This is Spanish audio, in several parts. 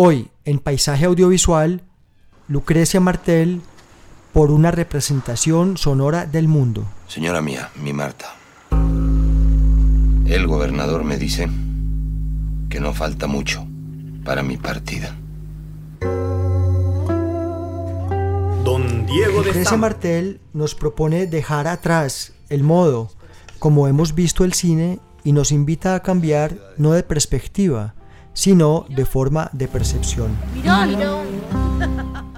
Hoy, en Paisaje Audiovisual, Lucrecia Martel por una representación sonora del mundo. Señora mía, mi Marta. El gobernador me dice que no falta mucho para mi partida. Don Diego de Lucrecia. Martel nos propone dejar atrás el modo como hemos visto el cine y nos invita a cambiar no de perspectiva, sino de forma de percepción.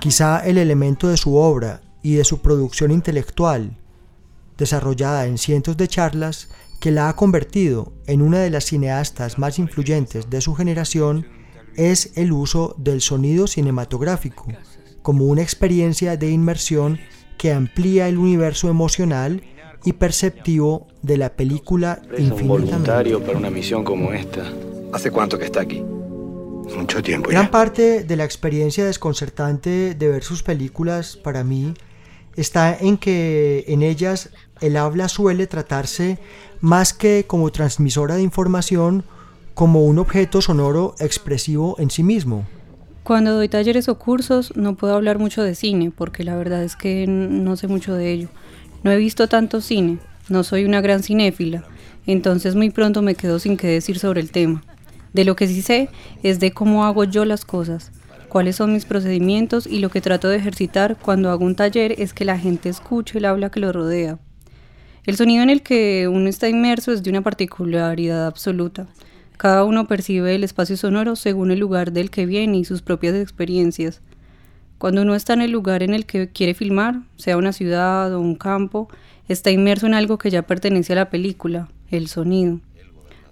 Quizá el elemento de su obra y de su producción intelectual, desarrollada en cientos de charlas, que la ha convertido en una de las cineastas más influyentes de su generación, es el uso del sonido cinematográfico como una experiencia de inmersión que amplía el universo emocional y perceptivo de la película Es un infinitamente. voluntario para una misión como esta. ¿Hace cuánto que está aquí? Mucho tiempo Gran ya. parte de la experiencia desconcertante de ver sus películas para mí está en que en ellas el habla suele tratarse más que como transmisora de información como un objeto sonoro expresivo en sí mismo. Cuando doy talleres o cursos no puedo hablar mucho de cine porque la verdad es que no sé mucho de ello. No he visto tanto cine, no soy una gran cinéfila, entonces muy pronto me quedo sin qué decir sobre el tema. De lo que sí sé es de cómo hago yo las cosas, cuáles son mis procedimientos y lo que trato de ejercitar cuando hago un taller es que la gente escuche el habla que lo rodea. El sonido en el que uno está inmerso es de una particularidad absoluta. Cada uno percibe el espacio sonoro según el lugar del que viene y sus propias experiencias. Cuando uno está en el lugar en el que quiere filmar, sea una ciudad o un campo, está inmerso en algo que ya pertenece a la película, el sonido.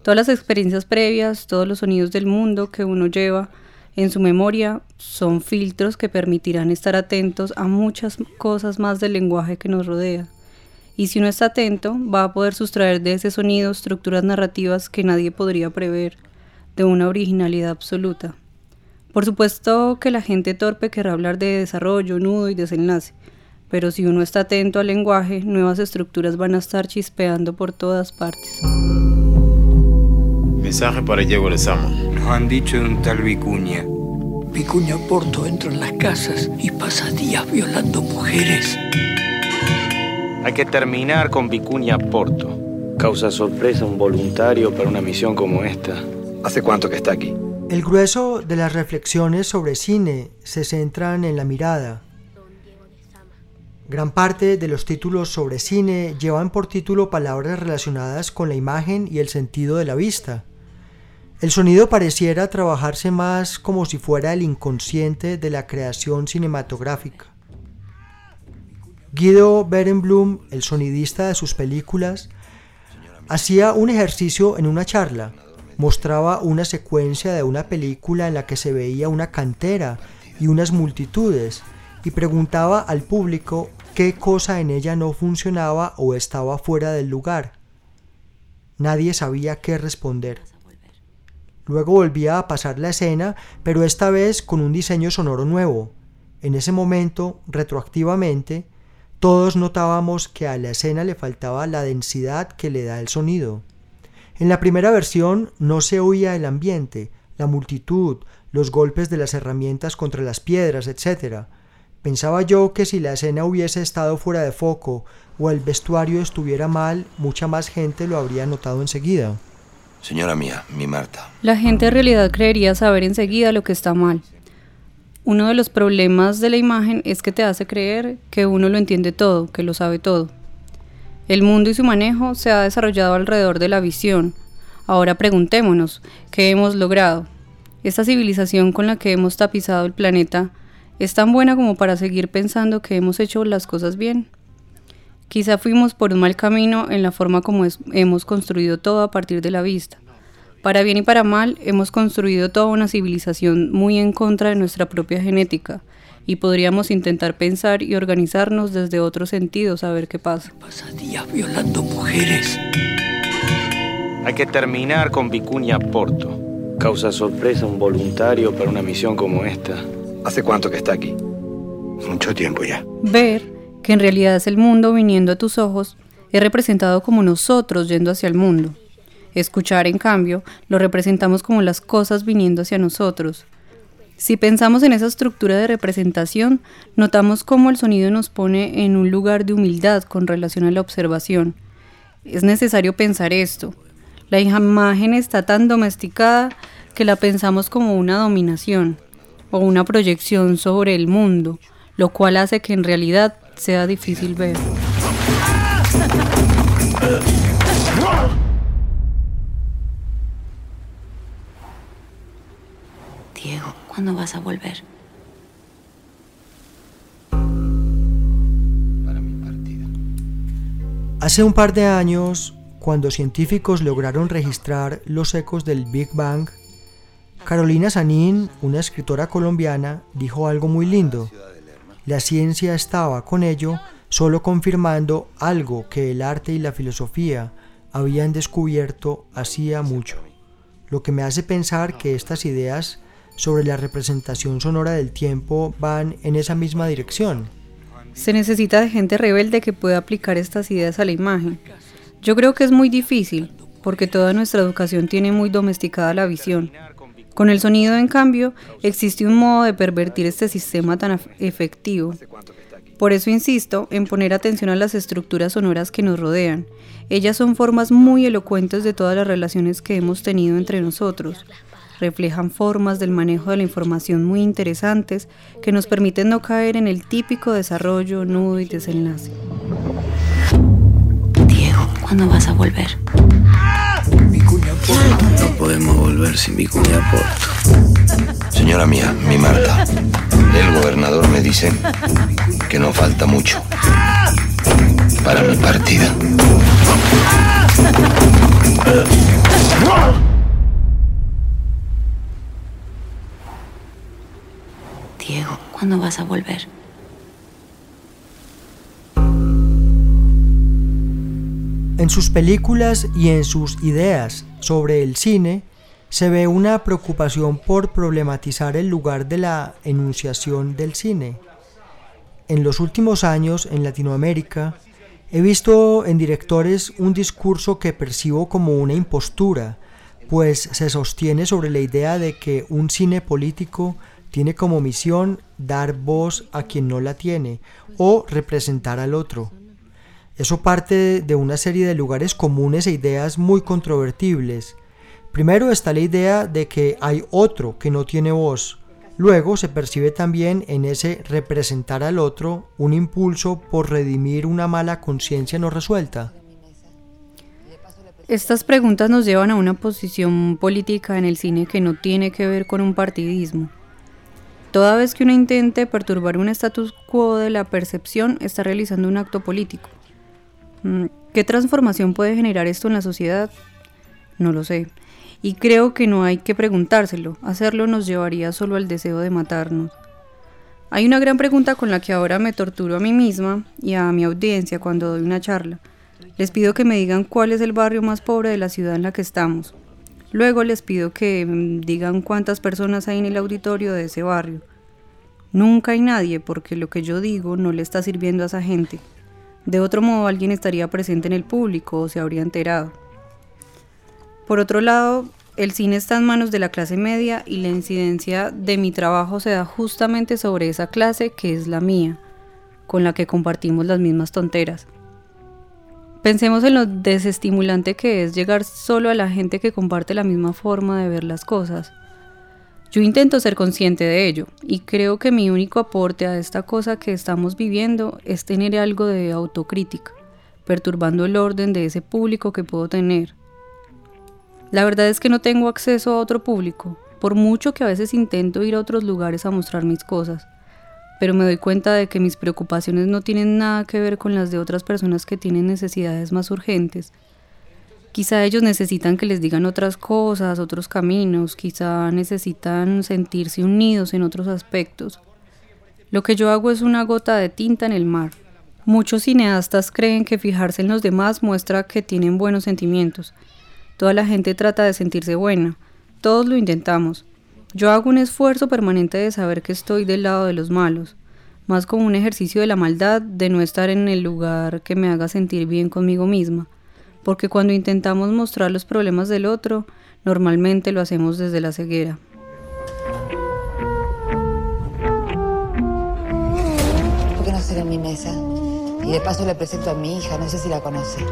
Todas las experiencias previas, todos los sonidos del mundo que uno lleva en su memoria son filtros que permitirán estar atentos a muchas cosas más del lenguaje que nos rodea. Y si uno está atento, va a poder sustraer de ese sonido estructuras narrativas que nadie podría prever, de una originalidad absoluta. Por supuesto que la gente torpe querrá hablar de desarrollo, nudo y desenlace, pero si uno está atento al lenguaje, nuevas estructuras van a estar chispeando por todas partes. Mensaje para Diego Lezama. Nos han dicho de un tal Vicuña. Vicuña Porto entra en las casas y pasa días violando mujeres. Hay que terminar con Vicuña Porto. Causa sorpresa un voluntario para una misión como esta. ¿Hace cuánto que está aquí? El grueso de las reflexiones sobre cine se centran en la mirada. Gran parte de los títulos sobre cine llevan por título palabras relacionadas con la imagen y el sentido de la vista. El sonido pareciera trabajarse más como si fuera el inconsciente de la creación cinematográfica. Guido Berenblum, el sonidista de sus películas, hacía un ejercicio en una charla. Mostraba una secuencia de una película en la que se veía una cantera y unas multitudes y preguntaba al público qué cosa en ella no funcionaba o estaba fuera del lugar. Nadie sabía qué responder. Luego volvía a pasar la escena, pero esta vez con un diseño sonoro nuevo. En ese momento, retroactivamente, todos notábamos que a la escena le faltaba la densidad que le da el sonido. En la primera versión no se oía el ambiente, la multitud, los golpes de las herramientas contra las piedras, etc. Pensaba yo que si la escena hubiese estado fuera de foco o el vestuario estuviera mal, mucha más gente lo habría notado enseguida. Señora mía, mi Marta. La gente en realidad creería saber enseguida lo que está mal. Uno de los problemas de la imagen es que te hace creer que uno lo entiende todo, que lo sabe todo. El mundo y su manejo se ha desarrollado alrededor de la visión. Ahora preguntémonos, ¿qué hemos logrado? Esta civilización con la que hemos tapizado el planeta es tan buena como para seguir pensando que hemos hecho las cosas bien. Quizá fuimos por un mal camino en la forma como hemos construido todo a partir de la vista. Para bien y para mal, hemos construido toda una civilización muy en contra de nuestra propia genética, y podríamos intentar pensar y organizarnos desde otro sentido, a ver qué pasa. Pasadías violando mujeres. Hay que terminar con Vicuña Porto. Causa sorpresa un voluntario para una misión como esta. ¿Hace cuánto que está aquí? Mucho tiempo ya. Ver que en realidad es el mundo viniendo a tus ojos, es representado como nosotros yendo hacia el mundo. Escuchar, en cambio, lo representamos como las cosas viniendo hacia nosotros. Si pensamos en esa estructura de representación, notamos cómo el sonido nos pone en un lugar de humildad con relación a la observación. Es necesario pensar esto. La imagen está tan domesticada que la pensamos como una dominación o una proyección sobre el mundo, lo cual hace que en realidad sea difícil ver. Diego, ¿cuándo vas a volver? Hace un par de años, cuando científicos lograron registrar los ecos del Big Bang, Carolina Sanín, una escritora colombiana, dijo algo muy lindo. La ciencia estaba con ello solo confirmando algo que el arte y la filosofía habían descubierto hacía mucho, lo que me hace pensar que estas ideas sobre la representación sonora del tiempo van en esa misma dirección. Se necesita de gente rebelde que pueda aplicar estas ideas a la imagen. Yo creo que es muy difícil, porque toda nuestra educación tiene muy domesticada la visión. Con el sonido, en cambio, existe un modo de pervertir este sistema tan efectivo. Por eso insisto en poner atención a las estructuras sonoras que nos rodean. Ellas son formas muy elocuentes de todas las relaciones que hemos tenido entre nosotros. Reflejan formas del manejo de la información muy interesantes que nos permiten no caer en el típico desarrollo, nudo y desenlace. Diego, ¿cuándo vas a volver? No podemos volver sin Vicuña Porto. Señora mía, mi Marta, el gobernador me dice que no falta mucho para mi partida. Diego, ¿cuándo vas a volver? En sus películas y en sus ideas sobre el cine se ve una preocupación por problematizar el lugar de la enunciación del cine. En los últimos años en Latinoamérica he visto en directores un discurso que percibo como una impostura, pues se sostiene sobre la idea de que un cine político tiene como misión dar voz a quien no la tiene o representar al otro. Eso parte de una serie de lugares comunes e ideas muy controvertibles. Primero está la idea de que hay otro que no tiene voz. Luego se percibe también en ese representar al otro un impulso por redimir una mala conciencia no resuelta. Estas preguntas nos llevan a una posición política en el cine que no tiene que ver con un partidismo. Toda vez que uno intente perturbar un status quo de la percepción, está realizando un acto político. Mm, ¿Qué transformación puede generar esto en la sociedad? No lo sé. Y creo que no hay que preguntárselo. Hacerlo nos llevaría solo al deseo de matarnos. Hay una gran pregunta con la que ahora me torturo a mí misma y a mi audiencia cuando doy una charla. Les pido que me digan cuál es el barrio más pobre de la ciudad en la que estamos. Luego les pido que mm, digan cuántas personas hay en el auditorio de ese barrio. Nunca hay nadie porque lo que yo digo no le está sirviendo a esa gente. De otro modo, alguien estaría presente en el público o se habría enterado. Por otro lado, el cine está en manos de la clase media y la incidencia de mi trabajo se da justamente sobre esa clase que es la mía, con la que compartimos las mismas tonteras. Pensemos en lo desestimulante que es llegar solo a la gente que comparte la misma forma de ver las cosas. Yo intento ser consciente de ello y creo que mi único aporte a esta cosa que estamos viviendo es tener algo de autocrítica, perturbando el orden de ese público que puedo tener. La verdad es que no tengo acceso a otro público, por mucho que a veces intento ir a otros lugares a mostrar mis cosas pero me doy cuenta de que mis preocupaciones no tienen nada que ver con las de otras personas que tienen necesidades más urgentes. Quizá ellos necesitan que les digan otras cosas, otros caminos, quizá necesitan sentirse unidos en otros aspectos. Lo que yo hago es una gota de tinta en el mar. Muchos cineastas creen que fijarse en los demás muestra que tienen buenos sentimientos. Toda la gente trata de sentirse buena. Todos lo intentamos. Yo hago un esfuerzo permanente de saber que estoy del lado de los malos, más como un ejercicio de la maldad de no estar en el lugar que me haga sentir bien conmigo misma, porque cuando intentamos mostrar los problemas del otro, normalmente lo hacemos desde la ceguera. ¿Por qué no será en mi mesa? Y de paso le presento a mi hija, no sé si la conoce.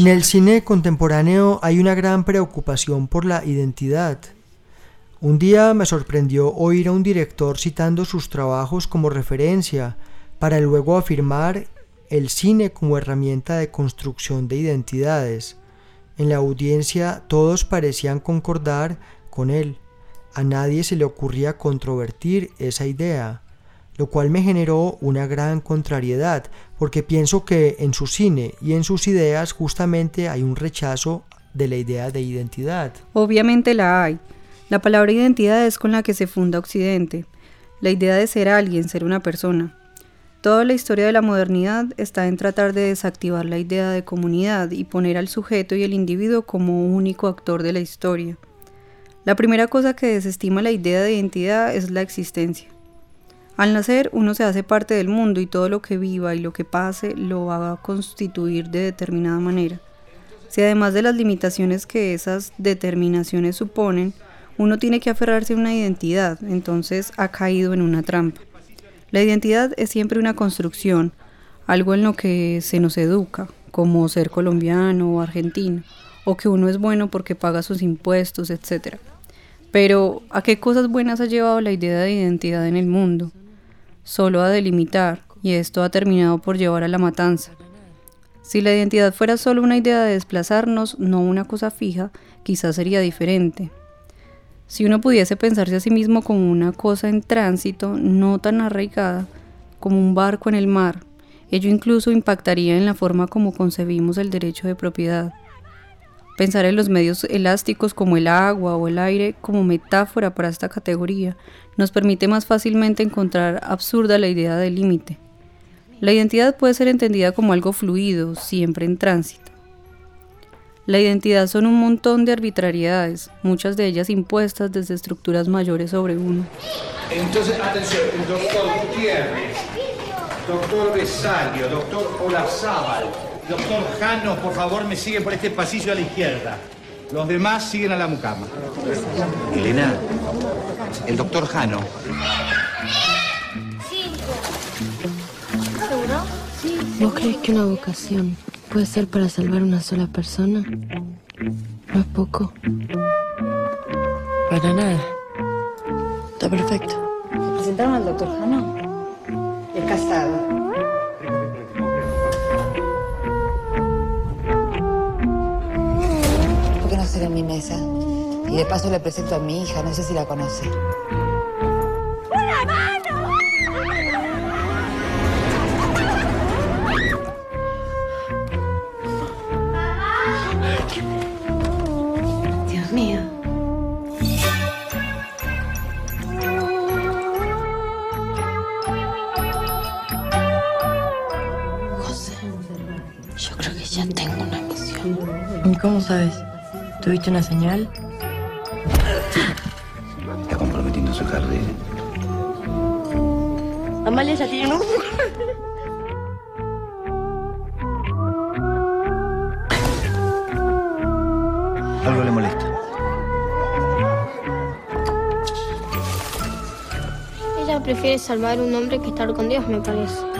En el cine contemporáneo hay una gran preocupación por la identidad. Un día me sorprendió oír a un director citando sus trabajos como referencia para luego afirmar el cine como herramienta de construcción de identidades. En la audiencia todos parecían concordar con él. A nadie se le ocurría controvertir esa idea lo cual me generó una gran contrariedad, porque pienso que en su cine y en sus ideas justamente hay un rechazo de la idea de identidad. Obviamente la hay. La palabra identidad es con la que se funda Occidente, la idea de ser alguien, ser una persona. Toda la historia de la modernidad está en tratar de desactivar la idea de comunidad y poner al sujeto y el individuo como único actor de la historia. La primera cosa que desestima la idea de identidad es la existencia. Al nacer uno se hace parte del mundo y todo lo que viva y lo que pase lo va a constituir de determinada manera. Si además de las limitaciones que esas determinaciones suponen, uno tiene que aferrarse a una identidad, entonces ha caído en una trampa. La identidad es siempre una construcción, algo en lo que se nos educa, como ser colombiano o argentino, o que uno es bueno porque paga sus impuestos, etc. Pero, ¿a qué cosas buenas ha llevado la idea de identidad en el mundo? Solo a delimitar, y esto ha terminado por llevar a la matanza. Si la identidad fuera solo una idea de desplazarnos, no una cosa fija, quizás sería diferente. Si uno pudiese pensarse a sí mismo como una cosa en tránsito, no tan arraigada, como un barco en el mar, ello incluso impactaría en la forma como concebimos el derecho de propiedad. Pensar en los medios elásticos como el agua o el aire como metáfora para esta categoría nos permite más fácilmente encontrar absurda la idea del límite. La identidad puede ser entendida como algo fluido, siempre en tránsito. La identidad son un montón de arbitrariedades, muchas de ellas impuestas desde estructuras mayores sobre uno. Entonces, atención, doctor Gutiérrez, doctor Besalio, doctor Olazábal, doctor Jano, por favor, me siguen por este pasillo a la izquierda. Los demás siguen a la mucama. Elena, el doctor Jano. ¿Seguro? Sí. ¿Vos crees que una vocación puede ser para salvar una sola persona? No es poco. Para nada. Está perfecto. presentaron al doctor Jano? Es casado. En mi mesa. Y de paso le presento a mi hija, no sé si la conoce. ¡Una mano! Dios mío. José, yo creo que ya tengo una misión. ¿Y cómo sabes? ¿Tuviste una señal? Está comprometiendo su carrera. Amalia ya tiene un... Algo le molesta. Ella prefiere salvar a un hombre que estar con Dios, me parece.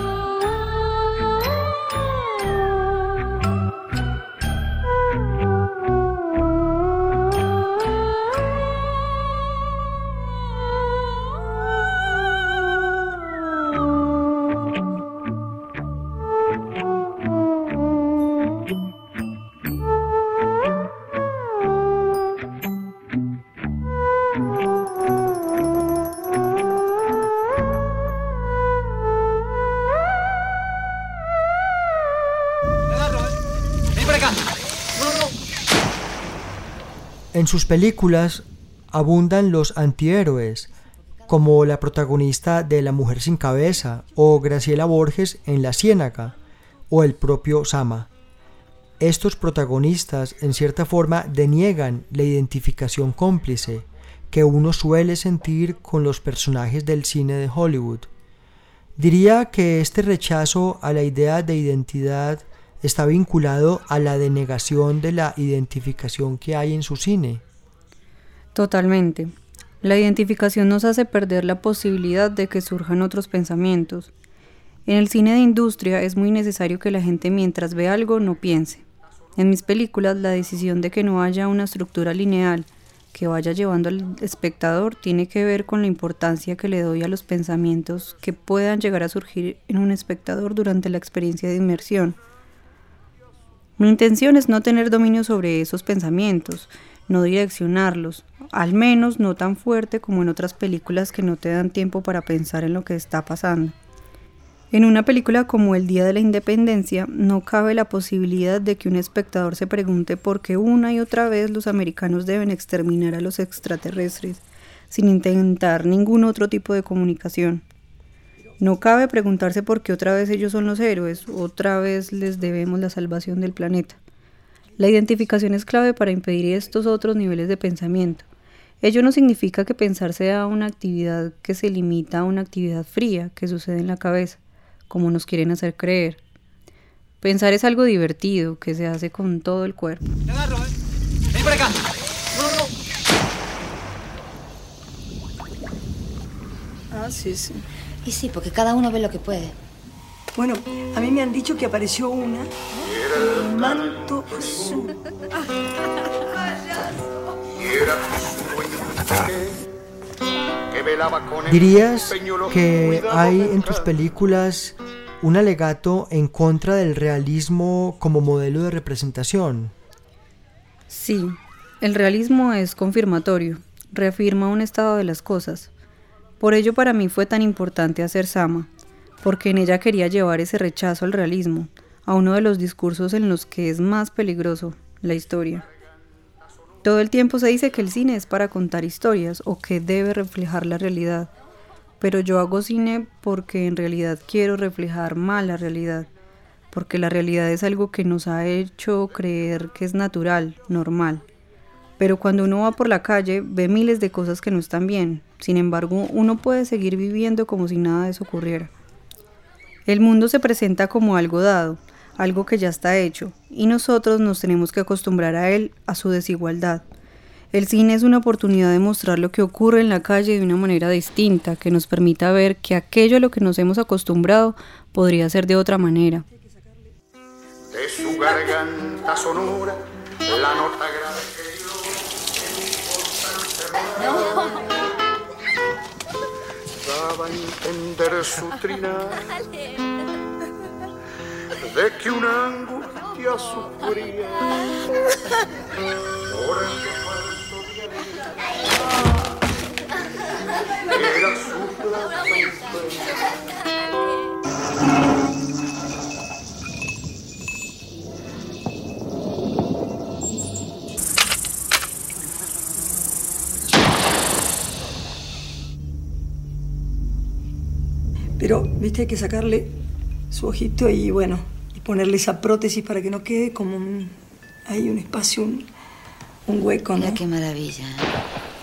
En sus películas abundan los antihéroes, como la protagonista de La Mujer sin Cabeza o Graciela Borges en La Ciénaga o el propio Sama. Estos protagonistas en cierta forma deniegan la identificación cómplice que uno suele sentir con los personajes del cine de Hollywood. Diría que este rechazo a la idea de identidad está vinculado a la denegación de la identificación que hay en su cine. Totalmente. La identificación nos hace perder la posibilidad de que surjan otros pensamientos. En el cine de industria es muy necesario que la gente mientras ve algo no piense. En mis películas la decisión de que no haya una estructura lineal que vaya llevando al espectador tiene que ver con la importancia que le doy a los pensamientos que puedan llegar a surgir en un espectador durante la experiencia de inmersión. Mi intención es no tener dominio sobre esos pensamientos, no direccionarlos, al menos no tan fuerte como en otras películas que no te dan tiempo para pensar en lo que está pasando. En una película como El Día de la Independencia no cabe la posibilidad de que un espectador se pregunte por qué una y otra vez los americanos deben exterminar a los extraterrestres, sin intentar ningún otro tipo de comunicación. No cabe preguntarse por qué otra vez ellos son los héroes, otra vez les debemos la salvación del planeta. La identificación es clave para impedir estos otros niveles de pensamiento. Ello no significa que pensar sea una actividad que se limita a una actividad fría que sucede en la cabeza, como nos quieren hacer creer. Pensar es algo divertido que se hace con todo el cuerpo. Te agarro, ¿eh? Ven para acá. No, no. Ah, sí, sí. Y sí, porque cada uno ve lo que puede. Bueno, a mí me han dicho que apareció una con manto azul. ¿Dirías que hay en tus películas un alegato en contra del realismo como modelo de representación? Sí, el realismo es confirmatorio, reafirma un estado de las cosas. Por ello para mí fue tan importante hacer Sama, porque en ella quería llevar ese rechazo al realismo, a uno de los discursos en los que es más peligroso, la historia. Todo el tiempo se dice que el cine es para contar historias o que debe reflejar la realidad, pero yo hago cine porque en realidad quiero reflejar más la realidad, porque la realidad es algo que nos ha hecho creer que es natural, normal. Pero cuando uno va por la calle ve miles de cosas que no están bien, sin embargo uno puede seguir viviendo como si nada de eso ocurriera. El mundo se presenta como algo dado, algo que ya está hecho, y nosotros nos tenemos que acostumbrar a él, a su desigualdad. El cine es una oportunidad de mostrar lo que ocurre en la calle de una manera distinta, que nos permita ver que aquello a lo que nos hemos acostumbrado podría ser de otra manera. De su garganta sonora, la nota que. Daba a entender su trinar de que una angustia sufría por el falso era su plaza Pero, viste, hay que sacarle su ojito y bueno, y ponerle esa prótesis para que no quede como un, hay un espacio, un, un hueco, ¿no? Mira qué maravilla.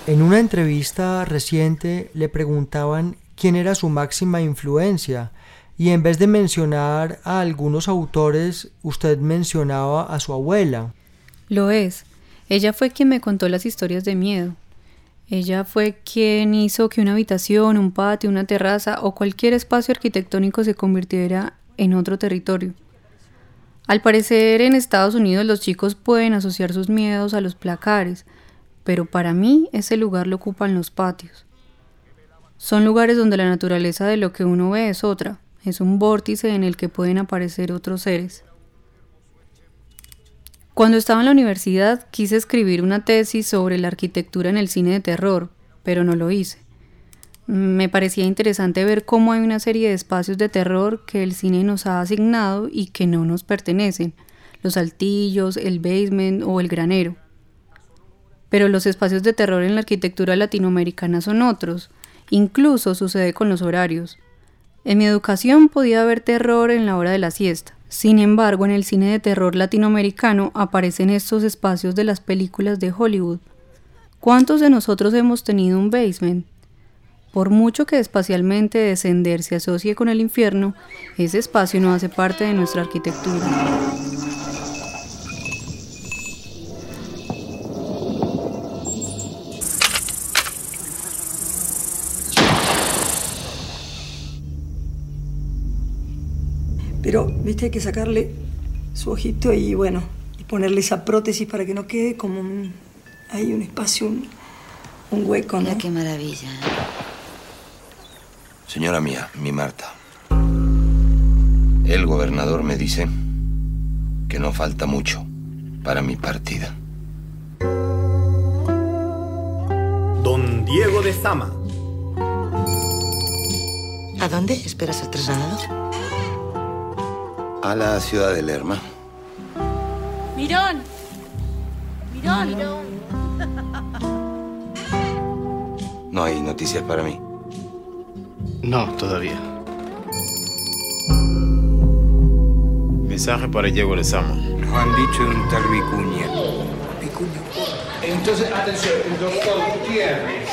En una entrevista reciente le preguntaban quién era su máxima influencia. Y en vez de mencionar a algunos autores, usted mencionaba a su abuela. Lo es. Ella fue quien me contó las historias de miedo. Ella fue quien hizo que una habitación, un patio, una terraza o cualquier espacio arquitectónico se convirtiera en otro territorio. Al parecer en Estados Unidos los chicos pueden asociar sus miedos a los placares, pero para mí ese lugar lo ocupan los patios. Son lugares donde la naturaleza de lo que uno ve es otra, es un vórtice en el que pueden aparecer otros seres. Cuando estaba en la universidad quise escribir una tesis sobre la arquitectura en el cine de terror, pero no lo hice. Me parecía interesante ver cómo hay una serie de espacios de terror que el cine nos ha asignado y que no nos pertenecen, los altillos, el basement o el granero. Pero los espacios de terror en la arquitectura latinoamericana son otros, incluso sucede con los horarios. En mi educación podía haber terror en la hora de la siesta, sin embargo, en el cine de terror latinoamericano aparecen estos espacios de las películas de Hollywood. ¿Cuántos de nosotros hemos tenido un basement? Por mucho que espacialmente descender se asocie con el infierno, ese espacio no hace parte de nuestra arquitectura. Viste, hay que sacarle su ojito y bueno, y ponerle esa prótesis para que no quede como un. Hay un espacio, un, un hueco, ¿no? Mira qué maravilla. Señora mía, mi Marta. El gobernador me dice que no falta mucho para mi partida. Don Diego de Zama. ¿A dónde esperas el trasladado? A la ciudad de Lerma. Mirón. Mirón. No hay noticias para mí. No, todavía. Mensaje para Diego Lezama. Nos han dicho de un tal Vicuña. Entonces, atención, el doctor Gutiérrez,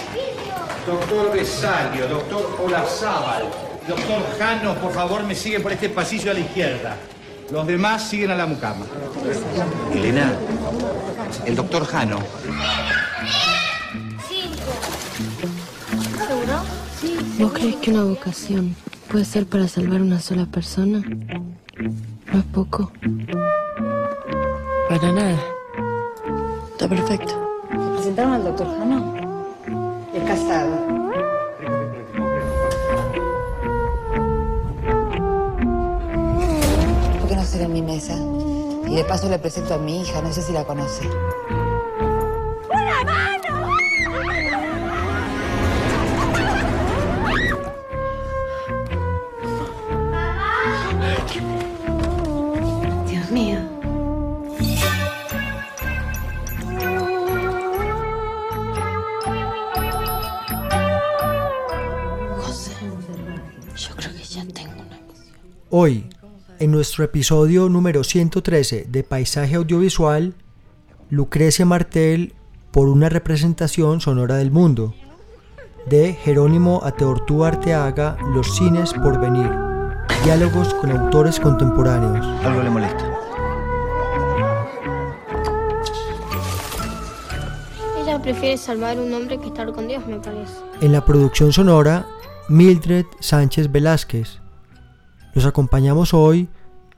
doctor Besalio, doctor Olazábal, doctor Jano, por favor, me siguen por este pasillo a la izquierda. Los demás siguen a la mucama. Elena, el doctor Jano. ¿Seguro? ¿Vos crees que una vocación puede ser para salvar una sola persona? No es poco. Para nada. Está perfecto. ¿Le presentaron al doctor Jano? Es casado. En mi mesa? Y de paso le presento a mi hija, no sé si la conoce. Dios mío. José, yo creo que ya tengo una. Hoy, en nuestro episodio número 113 de Paisaje Audiovisual, Lucrecia Martel por una representación sonora del mundo, de Jerónimo Ateortú Arteaga, Los cines por venir, diálogos con autores contemporáneos. Algo le molesta. Ella prefiere salvar un hombre que estar con Dios, me parece. En la producción sonora, Mildred Sánchez Velázquez. Los acompañamos hoy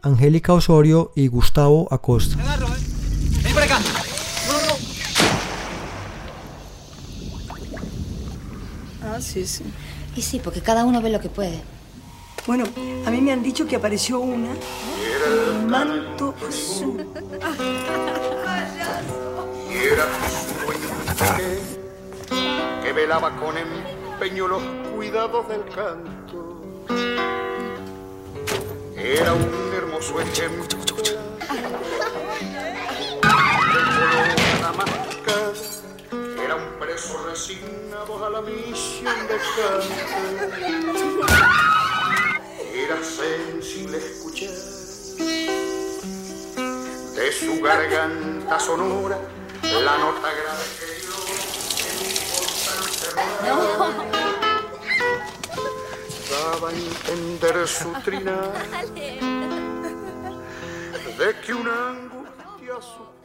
Angélica Osorio y Gustavo Acosta. Vení por acá. Ah, sí, sí. Y sí, porque cada uno ve lo que puede. Bueno, a mí me han dicho que apareció una con manto azul. Y era que velaba con empeño los cuidados del canto. Era un hermoso ejemplo de. Era un preso resignado a la misión de canto. Era sensible escuchar de su garganta sonora la nota grave que dio en rol. Daba a entender su trinar de que una angustia sufría.